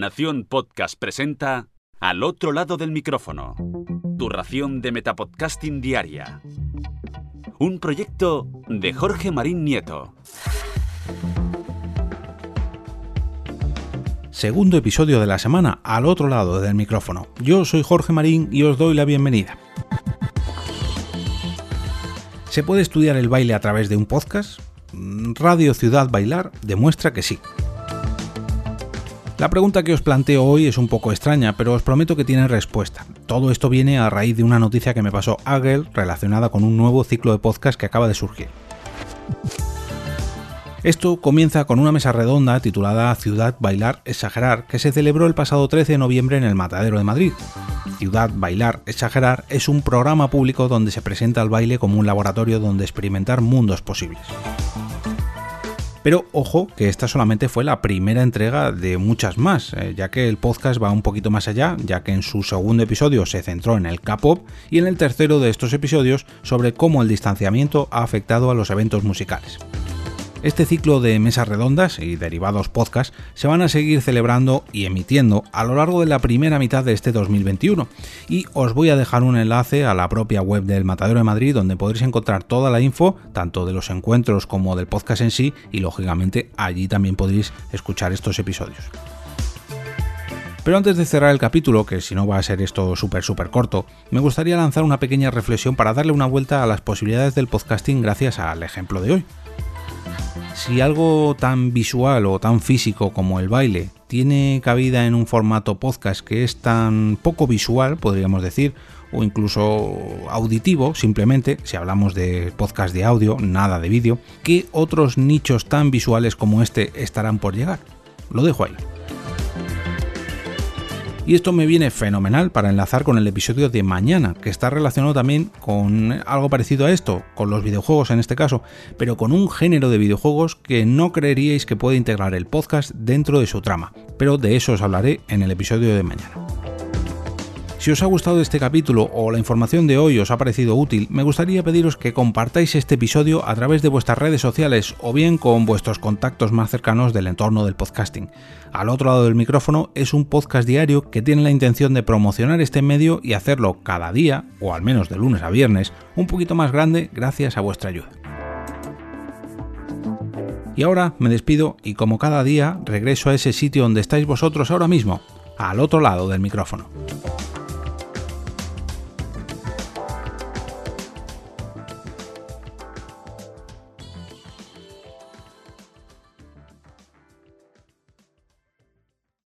Nación Podcast presenta Al otro lado del micrófono. Tu ración de Metapodcasting Diaria. Un proyecto de Jorge Marín Nieto. Segundo episodio de la semana, al otro lado del micrófono. Yo soy Jorge Marín y os doy la bienvenida. ¿Se puede estudiar el baile a través de un podcast? Radio Ciudad Bailar demuestra que sí. La pregunta que os planteo hoy es un poco extraña, pero os prometo que tiene respuesta. Todo esto viene a raíz de una noticia que me pasó Agel relacionada con un nuevo ciclo de podcast que acaba de surgir. Esto comienza con una mesa redonda titulada Ciudad Bailar Exagerar, que se celebró el pasado 13 de noviembre en el Matadero de Madrid. Ciudad Bailar Exagerar es un programa público donde se presenta el baile como un laboratorio donde experimentar mundos posibles. Pero ojo que esta solamente fue la primera entrega de muchas más, eh, ya que el podcast va un poquito más allá, ya que en su segundo episodio se centró en el K-pop y en el tercero de estos episodios sobre cómo el distanciamiento ha afectado a los eventos musicales. Este ciclo de mesas redondas y derivados podcasts se van a seguir celebrando y emitiendo a lo largo de la primera mitad de este 2021 y os voy a dejar un enlace a la propia web del Matadero de Madrid donde podréis encontrar toda la info tanto de los encuentros como del podcast en sí y lógicamente allí también podréis escuchar estos episodios. Pero antes de cerrar el capítulo, que si no va a ser esto súper súper corto, me gustaría lanzar una pequeña reflexión para darle una vuelta a las posibilidades del podcasting gracias al ejemplo de hoy. Si algo tan visual o tan físico como el baile tiene cabida en un formato podcast que es tan poco visual, podríamos decir, o incluso auditivo, simplemente, si hablamos de podcast de audio, nada de vídeo, ¿qué otros nichos tan visuales como este estarán por llegar? Lo dejo ahí. Y esto me viene fenomenal para enlazar con el episodio de mañana, que está relacionado también con algo parecido a esto, con los videojuegos en este caso, pero con un género de videojuegos que no creeríais que puede integrar el podcast dentro de su trama. Pero de eso os hablaré en el episodio de mañana. Si os ha gustado este capítulo o la información de hoy os ha parecido útil, me gustaría pediros que compartáis este episodio a través de vuestras redes sociales o bien con vuestros contactos más cercanos del entorno del podcasting. Al otro lado del micrófono es un podcast diario que tiene la intención de promocionar este medio y hacerlo cada día, o al menos de lunes a viernes, un poquito más grande gracias a vuestra ayuda. Y ahora me despido y como cada día regreso a ese sitio donde estáis vosotros ahora mismo, al otro lado del micrófono.